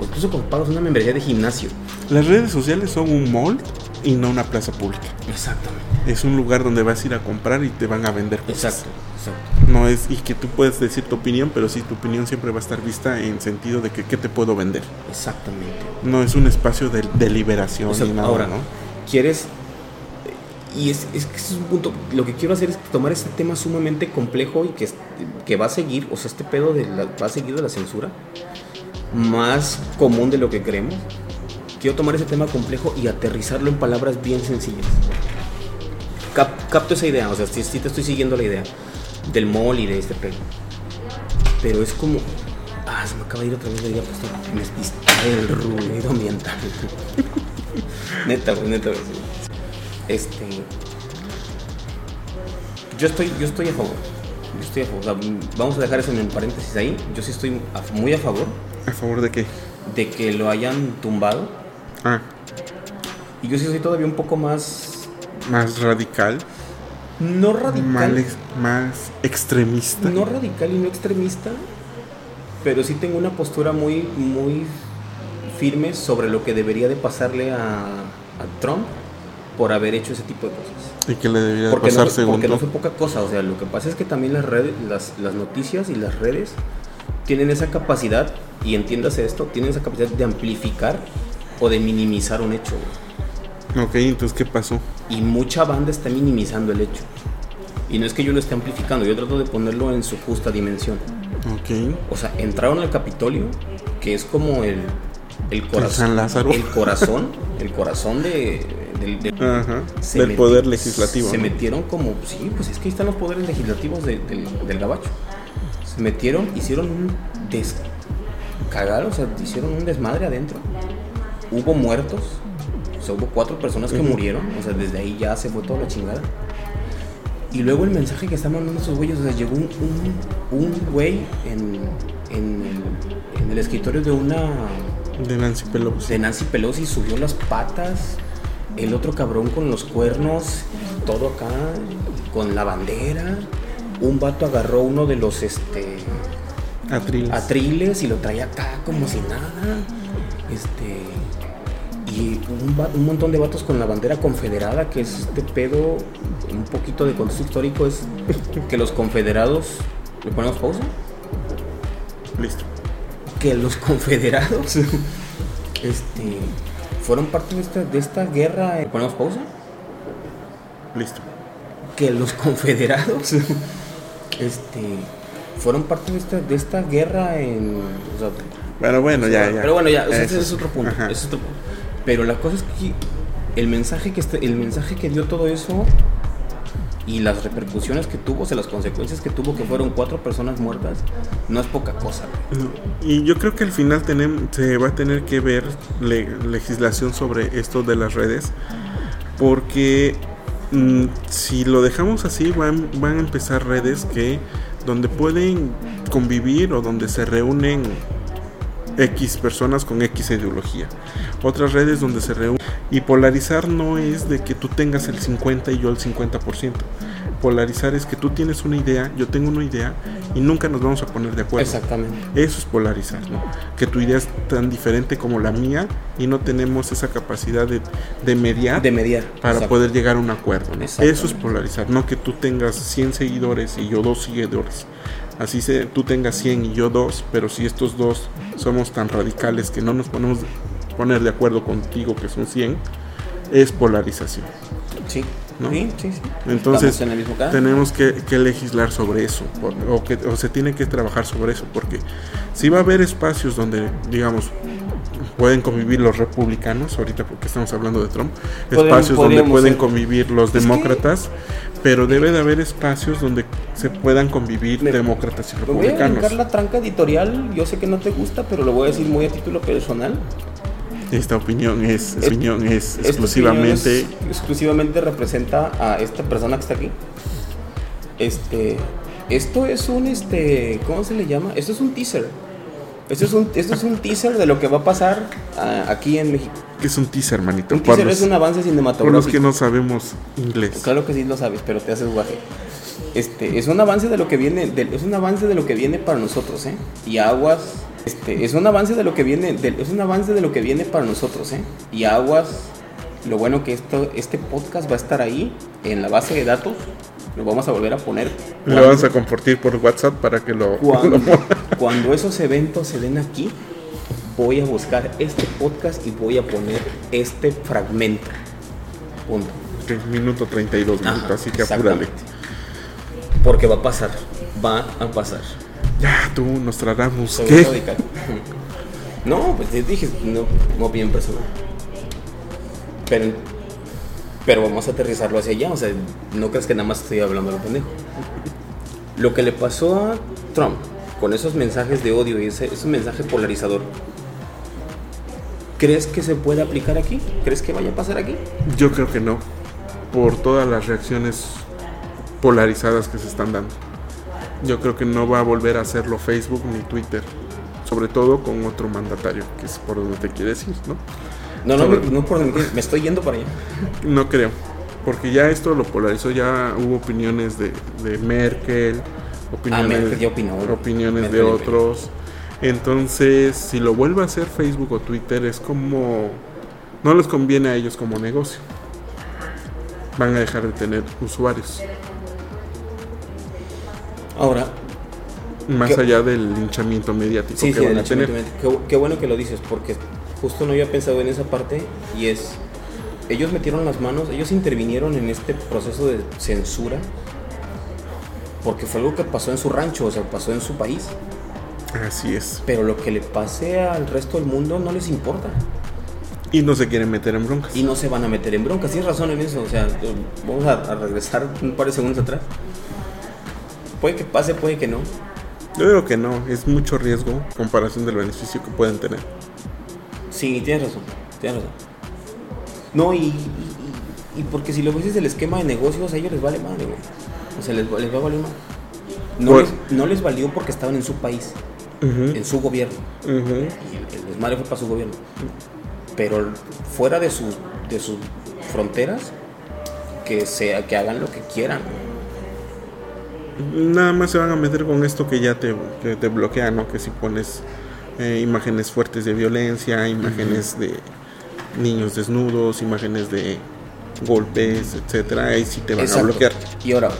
Speaker 2: o incluso cuando pagas una membresía de gimnasio.
Speaker 1: Las redes sociales son un mall y no una plaza pública.
Speaker 2: Exactamente.
Speaker 1: Es un lugar donde vas a ir a comprar y te van a vender cosas.
Speaker 2: Exacto, exacto.
Speaker 1: No es, y que tú puedes decir tu opinión, pero sí tu opinión siempre va a estar vista en sentido de que qué te puedo vender.
Speaker 2: Exactamente.
Speaker 1: No es un espacio de, de liberación
Speaker 2: O sea,
Speaker 1: ni nada,
Speaker 2: ahora,
Speaker 1: ¿no?
Speaker 2: quieres. Y es, es que es un punto. Lo que quiero hacer es tomar este tema sumamente complejo y que, que va a seguir, o sea, este pedo de la- va a seguir de la censura, más común de lo que creemos. Quiero tomar ese tema complejo y aterrizarlo en palabras bien sencillas. Cap- capto esa idea, o sea, sí, sí te estoy siguiendo la idea del mall y de este pedo. Pero es como. Ah, se me acaba de ir otra vez la idea, pues me distrae el ruido ambiental. neta, güey, neta, güey. sí. Este. Yo estoy, yo estoy a favor. Yo estoy a favor. O sea, vamos a dejar eso en paréntesis ahí. Yo sí estoy muy a favor
Speaker 1: ¿A favor de qué?
Speaker 2: de que lo hayan tumbado.
Speaker 1: Ah,
Speaker 2: Y yo sí soy todavía un poco más.
Speaker 1: Más radical,
Speaker 2: No radical.
Speaker 1: más, ex- más extremista.
Speaker 2: No radical y no extremista, pero sí tengo una postura muy, muy firme sobre lo que debería de pasarle a, a Trump por haber hecho ese tipo de cosas.
Speaker 1: Y que le debería
Speaker 2: Porque
Speaker 1: pasar
Speaker 2: no, porque no fue poca cosa, o sea, lo que pasa es que también las redes, las, las noticias y las redes tienen esa capacidad, y entiéndase esto, tienen esa capacidad de amplificar o de minimizar un hecho.
Speaker 1: Ok, entonces, ¿qué pasó?
Speaker 2: Y mucha banda está minimizando el hecho. Y no es que yo lo esté amplificando, yo trato de ponerlo en su justa dimensión.
Speaker 1: Ok.
Speaker 2: O sea, entraron al Capitolio, que es como el, el corazón.
Speaker 1: San Lázaro.
Speaker 2: El corazón, el corazón de, del- del-
Speaker 1: Ajá.
Speaker 2: se
Speaker 1: Del
Speaker 2: meti-
Speaker 1: poder legislativo.
Speaker 2: Se
Speaker 1: ¿no?
Speaker 2: metieron como, sí, pues es que ahí están los poderes legislativos de- del, del gabacho. Se metieron, hicieron un descagado, o sea, hicieron un desmadre adentro. Hubo muertos, sea, hubo cuatro personas que murieron, o sea, desde ahí ya se fue toda la chingada. Y luego el mensaje que están mandando esos güeyes, o sea, llegó un, un, un güey en, en, el, en el escritorio de una
Speaker 1: De Nancy Pelosi.
Speaker 2: de Nancy Pelosi subió las patas, el otro cabrón con los cuernos, todo acá, con la bandera. Un vato agarró uno de los este
Speaker 1: Atriles.
Speaker 2: atriles y lo traía acá como si nada. Este y un, un montón de vatos con la bandera confederada, que es este pedo, un poquito de contexto histórico, es que los confederados. ¿Le ponemos pausa?
Speaker 1: Listo.
Speaker 2: que los confederados este, fueron parte de esta, de esta guerra. ¿Le ¿Ponemos pausa?
Speaker 1: Listo.
Speaker 2: Que los confederados este, fueron parte de esta, de esta guerra en. o sea,
Speaker 1: Bueno, bueno, ya, ya.
Speaker 2: Pero bueno, ya, o sea,
Speaker 1: Eso
Speaker 2: ese es otro punto.
Speaker 1: Ajá.
Speaker 2: es otro punto. Pero la cosa es que el mensaje que, este- el mensaje que dio todo eso Y las repercusiones que tuvo, o sea, las consecuencias que tuvo, que fueron cuatro personas muertas, no es poca cosa.
Speaker 1: Y yo creo que al final se va a tener que ver le- legislación sobre esto de las redes, porque mm, si lo dejamos así, van, van a empezar redes que donde pueden convivir o donde se reúnen X personas con X ideología. Otras redes donde se reúnen. Y polarizar no es de que tú tengas el 50 y yo el 50%. Polarizar es que tú tienes una idea, yo tengo una idea y nunca nos vamos a poner de acuerdo.
Speaker 2: Exactamente.
Speaker 1: Eso es polarizar, ¿no? Que tu idea es tan diferente como la mía y no tenemos esa capacidad de, de mediar
Speaker 2: De mediar.
Speaker 1: para poder llegar a un acuerdo. ¿no? Eso es polarizar, no que tú tengas 100 seguidores y yo dos seguidores. Así se, tú tengas 100 y yo dos, pero si estos dos somos tan radicales que no nos ponemos poner de acuerdo contigo que son 100, es polarización.
Speaker 2: Sí.
Speaker 1: ¿no?
Speaker 2: Sí, sí, sí.
Speaker 1: Entonces
Speaker 2: en
Speaker 1: tenemos que, que legislar sobre eso por- o, que, o se tiene que trabajar sobre eso porque si va a haber espacios donde digamos pueden convivir los republicanos ahorita porque estamos hablando de Trump espacios donde pueden
Speaker 2: ser-
Speaker 1: convivir los
Speaker 2: que-
Speaker 1: demócratas pero debe de haber espacios donde se puedan convivir
Speaker 2: Me-
Speaker 1: demócratas y
Speaker 2: Me voy a
Speaker 1: republicanos
Speaker 2: la tranca editorial. Yo sé que no te gusta, pero lo voy a decir muy a título personal.
Speaker 1: esta opinión es,
Speaker 2: Es-
Speaker 1: opinión es exclusivamente
Speaker 2: opinión es- exclusivamente representa a esta persona que está aquí. Este, esto es un, este, ¿cómo se le llama? Esto es un teaser. Esto es un, esto es un teaser de lo que va a pasar ah, aquí en México.
Speaker 1: que es un teaser manito
Speaker 2: Un teaser
Speaker 1: los,
Speaker 2: es un avance
Speaker 1: por los
Speaker 2: cinematográfico.
Speaker 1: que no sabemos inglés
Speaker 2: Claro que sí lo sabes, pero te haces guaje. Este, es un avance de lo que viene, de- es un avance de lo que viene para nosotros, ¿eh? Y aguas, este, es un avance de lo que viene, de- es un avance de lo que viene para nosotros, ¿eh? Y aguas, lo bueno que esto, este podcast va a estar ahí en la base de datos, lo vamos a volver a poner.
Speaker 1: lo vamos a compartir por WhatsApp para que lo,
Speaker 2: Cuando,
Speaker 1: lo
Speaker 2: cuando esos eventos se den aquí, voy a buscar este podcast y voy a poner este fragmento. Punto.
Speaker 1: minuto 32
Speaker 2: Ajá,
Speaker 1: minutos, así que apúrale.
Speaker 2: Porque va a pasar, va a pasar.
Speaker 1: Ya, tú, Nostradamus,
Speaker 2: Soy
Speaker 1: ¿qué?
Speaker 2: No, pues te dije, no, no opinión personal. Pero, pero vamos a aterrizarlo hacia allá, o sea, no crees que nada más estoy hablando de lo pendejo. Lo que le pasó a Trump con esos mensajes de odio y ese, ese mensaje polarizador, ¿crees que se puede aplicar aquí? ¿Crees que vaya a pasar aquí?
Speaker 1: Yo creo que no, por todas las reacciones polarizadas que se están dando. Yo creo que no va a volver a hacerlo Facebook ni Twitter, sobre todo con otro mandatario, que es por donde te quieres ir, ¿no?
Speaker 2: No, no,
Speaker 1: Sobre-
Speaker 2: no, por me estoy yendo para allá.
Speaker 1: No creo, porque ya esto lo polarizó, ya hubo opiniones de, de Merkel, opiniones,
Speaker 2: Ah, Merkel opinó.
Speaker 1: opiniones
Speaker 2: Merkel
Speaker 1: de otros. Entonces, si lo vuelve a hacer Facebook o Twitter, es como. No les conviene a ellos como negocio. Van a dejar de tener usuarios.
Speaker 2: Ahora,
Speaker 1: Más allá del linchamiento mediático
Speaker 2: Sí,
Speaker 1: que
Speaker 2: sí,
Speaker 1: van a tener.
Speaker 2: qué, qué bueno que lo dices, porque justo no había pensado en esa parte y es, ellos metieron las manos, ellos intervinieron en este proceso de censura, porque fue algo que pasó en su rancho, o sea, pasó en su país,
Speaker 1: Así es.
Speaker 2: pero lo que le pase al resto del mundo no les importa
Speaker 1: Y no se quieren meter en broncas.
Speaker 2: y no se van a meter en broncas, tienes razón en eso, o sea, vamos a, a regresar un par de segundos atrás. Puede que pase, puede que no.
Speaker 1: Yo creo que no, es mucho riesgo en comparación del beneficio que pueden tener.
Speaker 2: Sí, tienes razón, tienes razón. No, y, y, porque si lo ves desde el esquema de negocios, a ellos les vale madre, güey. O sea, les, va- les va a valer madre. No,
Speaker 1: Por-
Speaker 2: les, no les valió porque estaban en su país, en su gobierno. Y el, el desmadre fue para su gobierno. Pero fuera de sus, de sus fronteras, que, sea, que hagan lo que quieran.
Speaker 1: Nada más se van a meter con esto que ya te, que te bloquea, ¿no? Que si pones eh, imágenes fuertes de violencia, imágenes de niños desnudos, imágenes de golpes, etcétera, ahí sí te van a bloquear.
Speaker 2: Y ahora,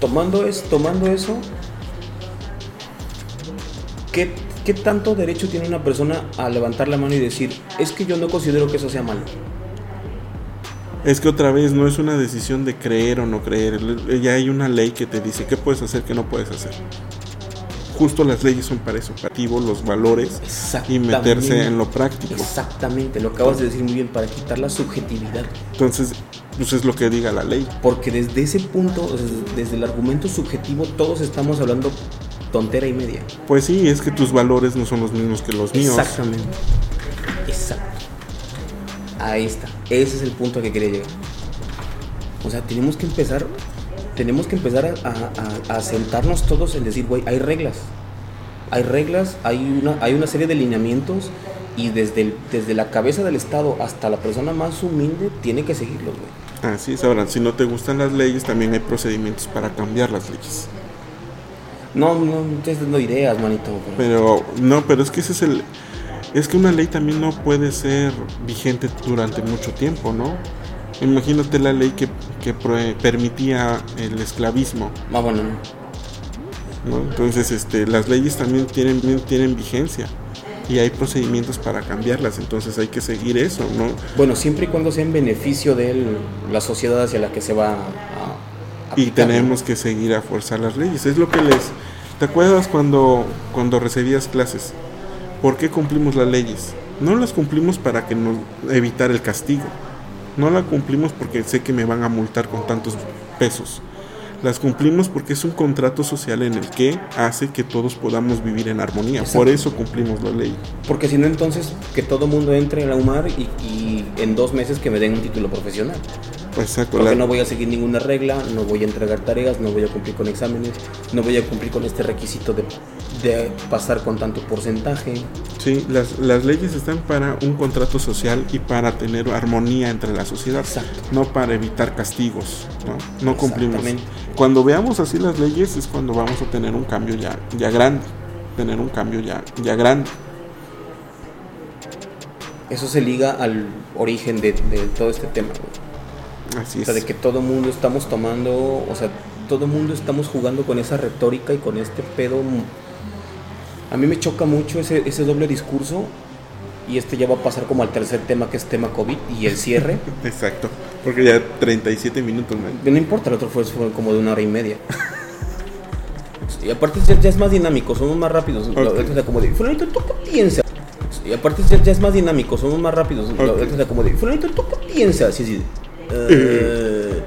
Speaker 2: tomando, es, tomando eso, ¿qué, ¿qué tanto derecho tiene una persona a levantar la mano y decir, es que yo no considero que eso sea malo?
Speaker 1: Es que otra vez no es una decisión de creer o no creer, ya hay una ley que te dice qué puedes hacer, qué no puedes hacer. Justo las leyes son para eso, para activo los valores y meterse en lo práctico.
Speaker 2: Exactamente, lo acabas de decir muy bien, para quitar la subjetividad.
Speaker 1: Entonces, pues es lo que diga la ley.
Speaker 2: Porque desde ese punto, desde, desde el argumento subjetivo, todos estamos hablando tontera y media.
Speaker 1: Pues sí, es que tus valores no son los mismos que los míos.
Speaker 2: Exactamente. Exacto. Ahí está. Ese es el punto al que quería llegar. O sea, tenemos que empezar, tenemos que empezar a, a- a- a sentarnos todos en decir, güey, hay reglas. Hay reglas, hay una, hay una serie de lineamientos y desde, el- desde la cabeza del Estado hasta la persona más humilde tiene que seguirlos, güey.
Speaker 1: Así es, ahora, si no te gustan las leyes, también hay procedimientos para cambiar las leyes.
Speaker 2: No, no, no estoy dando ideas, manito. pero-
Speaker 1: Pero, no, pero es que ese es el... Es que una ley también no puede ser vigente durante mucho tiempo, ¿no? Imagínate la ley que, que permitía el esclavismo,
Speaker 2: Ah, bueno, no.
Speaker 1: Entonces, este, las leyes también tienen, tienen vigencia y hay procedimientos para cambiarlas, entonces hay que seguir eso, ¿no?
Speaker 2: Bueno, siempre y cuando sea en beneficio de él, la sociedad hacia la que se va a. a
Speaker 1: y
Speaker 2: aplicar, ¿no?
Speaker 1: tenemos que seguir a forzar las leyes. Es lo que les... ¿Te acuerdas cuando, cuando recibías clases? ¿Por qué cumplimos las leyes? No las cumplimos para que nos evitar el castigo. No la cumplimos porque sé que me van a multar con tantos pesos. Las cumplimos porque es un contrato social en el que hace que todos podamos vivir en armonía.
Speaker 2: Exacto.
Speaker 1: Por eso cumplimos la ley.
Speaker 2: Porque si no, entonces que todo mundo entre en la UMAR y, y en dos meses que me den un título profesional.
Speaker 1: Exacto.
Speaker 2: Porque no voy a seguir ninguna regla, no voy a entregar tareas, no voy a cumplir con exámenes, no voy a cumplir con este requisito de, de pasar con tanto porcentaje.
Speaker 1: Sí, las, las leyes están para un contrato social y para tener armonía entre la sociedad,
Speaker 2: Exacto.
Speaker 1: no para evitar castigos, ¿no? No cumplimos. Cuando veamos así las leyes es cuando vamos a tener un cambio ya, ya grande, tener un cambio ya, ya grande.
Speaker 2: Eso se liga al origen de, de todo este tema. güey.
Speaker 1: Así
Speaker 2: O
Speaker 1: es.
Speaker 2: sea, de que todo mundo estamos tomando, o sea, todo mundo estamos jugando con esa retórica y con este pedo. A mí me choca mucho ese, ese doble discurso y este ya va a pasar como al tercer tema que es tema COVID y el cierre.
Speaker 1: Exacto. Porque ya 37 minutos, man.
Speaker 2: no importa, el otro fue, fue como de una hora y media. Y aparte ya, ya es más dinámico, somos más rápidos.
Speaker 1: Ok.
Speaker 2: O sea, como de, Fulanito, ¿tú qué piensas? Y aparte ya, ya es más dinámico, somos más rápidos.
Speaker 1: Ok.
Speaker 2: O sea, como de, Fulanito, ¿tú qué piensas? Y así "Eh,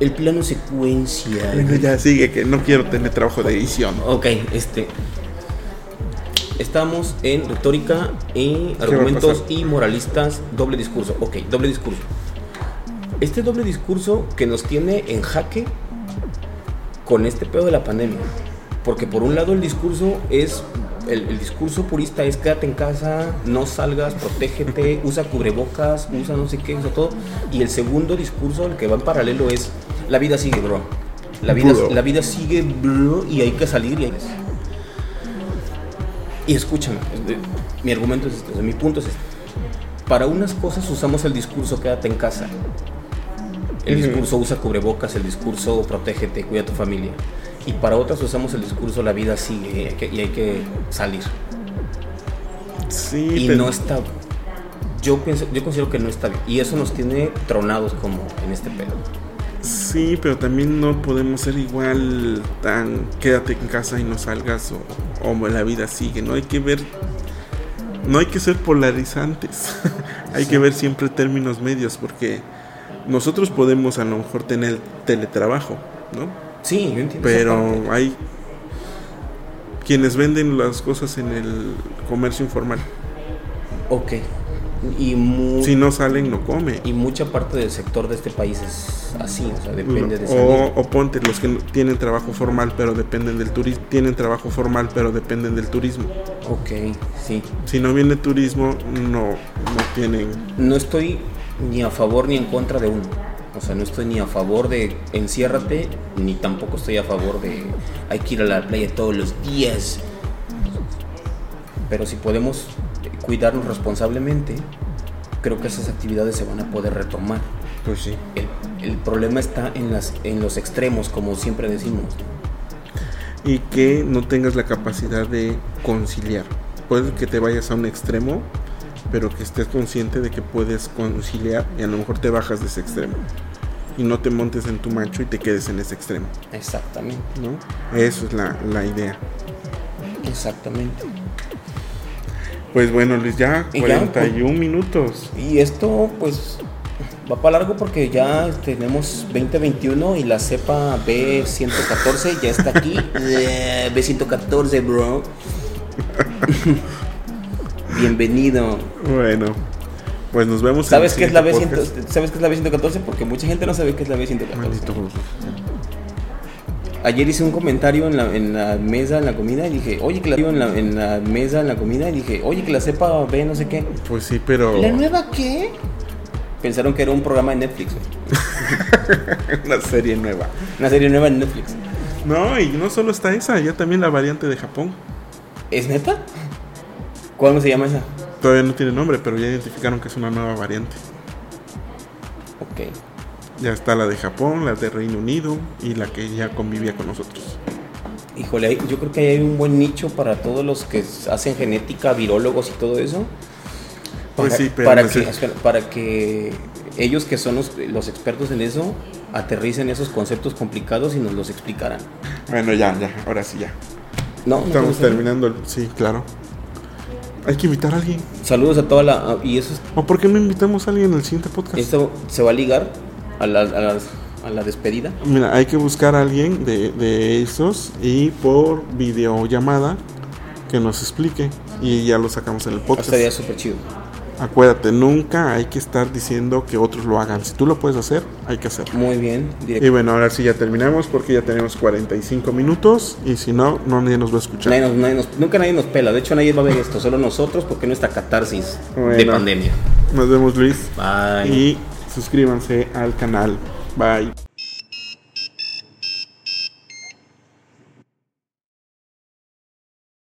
Speaker 2: el plano secuencia.
Speaker 1: Bueno, ya sigue, que no quiero tener trabajo de edición.
Speaker 2: Ok, este. Estamos en retórica y argumentos y moralistas, doble discurso. Ok, doble discurso. Este doble discurso que nos tiene en jaque con este pedo de la pandemia. Porque por un lado el discurso es. El, el discurso purista es quédate en casa, no salgas, protégete, usa cubrebocas, usa no sé qué, usa todo. Y el segundo discurso, el que va en paralelo, es la vida sigue, bro. La vida,
Speaker 1: Bro.
Speaker 2: la vida sigue, bro, y hay que salir y hay. Y escúchame, mi argumento es este, o sea, mi punto es este. Para unas cosas usamos el discurso quédate en casa. El discurso usa cubrebocas, el discurso protégete, cuida a tu familia. Y para otras usamos el discurso la vida sigue y hay que, y hay que salir.
Speaker 1: Sí,
Speaker 2: Y
Speaker 1: pero-
Speaker 2: no está... Yo, pienso, yo considero que no está bien. Y eso nos tiene tronados como en este pedo.
Speaker 1: Sí, pero también no podemos ser igual tan quédate en casa y no salgas o, o la vida sigue, ¿no? Hay que ver, no hay que ser polarizantes, hay que ver siempre términos medios porque nosotros podemos a lo mejor tener teletrabajo, ¿no?
Speaker 2: Sí, yo entiendo.
Speaker 1: Pero hay quienes venden las cosas en el comercio informal.
Speaker 2: Ok. Y,
Speaker 1: Si no salen, no come.
Speaker 2: y mucha parte del sector de este país es así, o sea, depende de
Speaker 1: o, ponte los que no- tienen trabajo formal pero dependen del turismo tienen trabajo formal pero dependen del turismo
Speaker 2: Ok, sí.
Speaker 1: si no viene turismo no no tienen
Speaker 2: No estoy ni a favor ni en contra de uno. O sea, no estoy ni a favor de enciérrate, ni tampoco estoy a favor de hay que ir a la playa todos los días. Pero si podemos cuidarnos responsablemente, creo que esas actividades se van a poder retomar.
Speaker 1: pues sí
Speaker 2: El, el problema está en, las, en los extremos, como siempre decimos.
Speaker 1: y que no tengas la capacidad de conciliar puede que te vayas a un extremo pero que estés consciente de que puedes conciliar y a lo mejor te bajas de ese extremo y no te montes en tu macho y te quedes en ese extremo
Speaker 2: Exactamente,
Speaker 1: no eso es la, la idea
Speaker 2: exactamente.
Speaker 1: pues bueno Luis ya
Speaker 2: Y ya,
Speaker 1: 41 minutos
Speaker 2: Y esto, pues, Va para largo porque ya tenemos 2021 y la cepa B114 ya está aquí. Eh, B114, bro. Bienvenido.
Speaker 1: Bueno, pues nos vemos
Speaker 2: ¿Sabes
Speaker 1: en
Speaker 2: qué
Speaker 1: el
Speaker 2: es la
Speaker 1: siguiente
Speaker 2: B100,
Speaker 1: podcast.
Speaker 2: ¿Sabes qué es la B114? Porque mucha gente no sabe qué es la B114.
Speaker 1: Maldito Bruce.
Speaker 2: Ayer hice un comentario en la, en la mesa en la comida y dije, oye, que la en la, en la mesa en la comida y dije, oye, que la cepa B no sé qué.
Speaker 1: Pues sí, pero.
Speaker 2: ¿La nueva qué? Pensaron que era un programa de Netflix, güey.
Speaker 1: Una serie nueva.
Speaker 2: Una serie nueva en Netflix.
Speaker 1: No, y no solo está esa, ya también la variante de Japón.
Speaker 2: ¿Es neta? ¿Cómo se llama esa?
Speaker 1: Todavía no tiene nombre, pero ya identificaron que es una nueva variante.
Speaker 2: Ok.
Speaker 1: Ya está la de Japón, la de Reino Unido y la que ya convivía con nosotros.
Speaker 2: Híjole, yo creo que ahí hay un buen nicho para todos los que hacen genética, virólogos y todo eso.
Speaker 1: Pues
Speaker 2: Para-
Speaker 1: sí, pero
Speaker 2: para
Speaker 1: no
Speaker 2: que, para que ellos que son los, los expertos en eso aterricen esos conceptos complicados y nos los explicaran.
Speaker 1: Bueno, ya, ya, ahora sí ya.
Speaker 2: No,
Speaker 1: Estamos terminando el... Sí, claro. Hay que invitar a alguien.
Speaker 2: Saludos a toda la y eso es-
Speaker 1: ¿O por qué no invitamos a alguien al siguiente podcast?
Speaker 2: esto se va a ligar a la, a las- a la despedida.
Speaker 1: Mira, hay que buscar a alguien de, de esos y por videollamada que nos explique y ya lo sacamos en el podcast.
Speaker 2: Estaría súper chido.
Speaker 1: Acuérdate, nunca hay que estar diciendo que otros lo hagan. Si tú lo puedes hacer, hay que hacerlo.
Speaker 2: Muy bien,
Speaker 1: Y
Speaker 2: directo.
Speaker 1: bueno, ahora sí ya terminamos porque ya tenemos 45 minutos y si no, no nadie nos va a escuchar.
Speaker 2: Nadie nos- nadie nos- nunca nadie nos pela. De hecho, nadie va a ver esto. Solo nosotros porque nuestra catarsis de pandemia.
Speaker 1: Nos vemos Luis
Speaker 2: Bye.
Speaker 1: y suscríbanse al canal. Bye.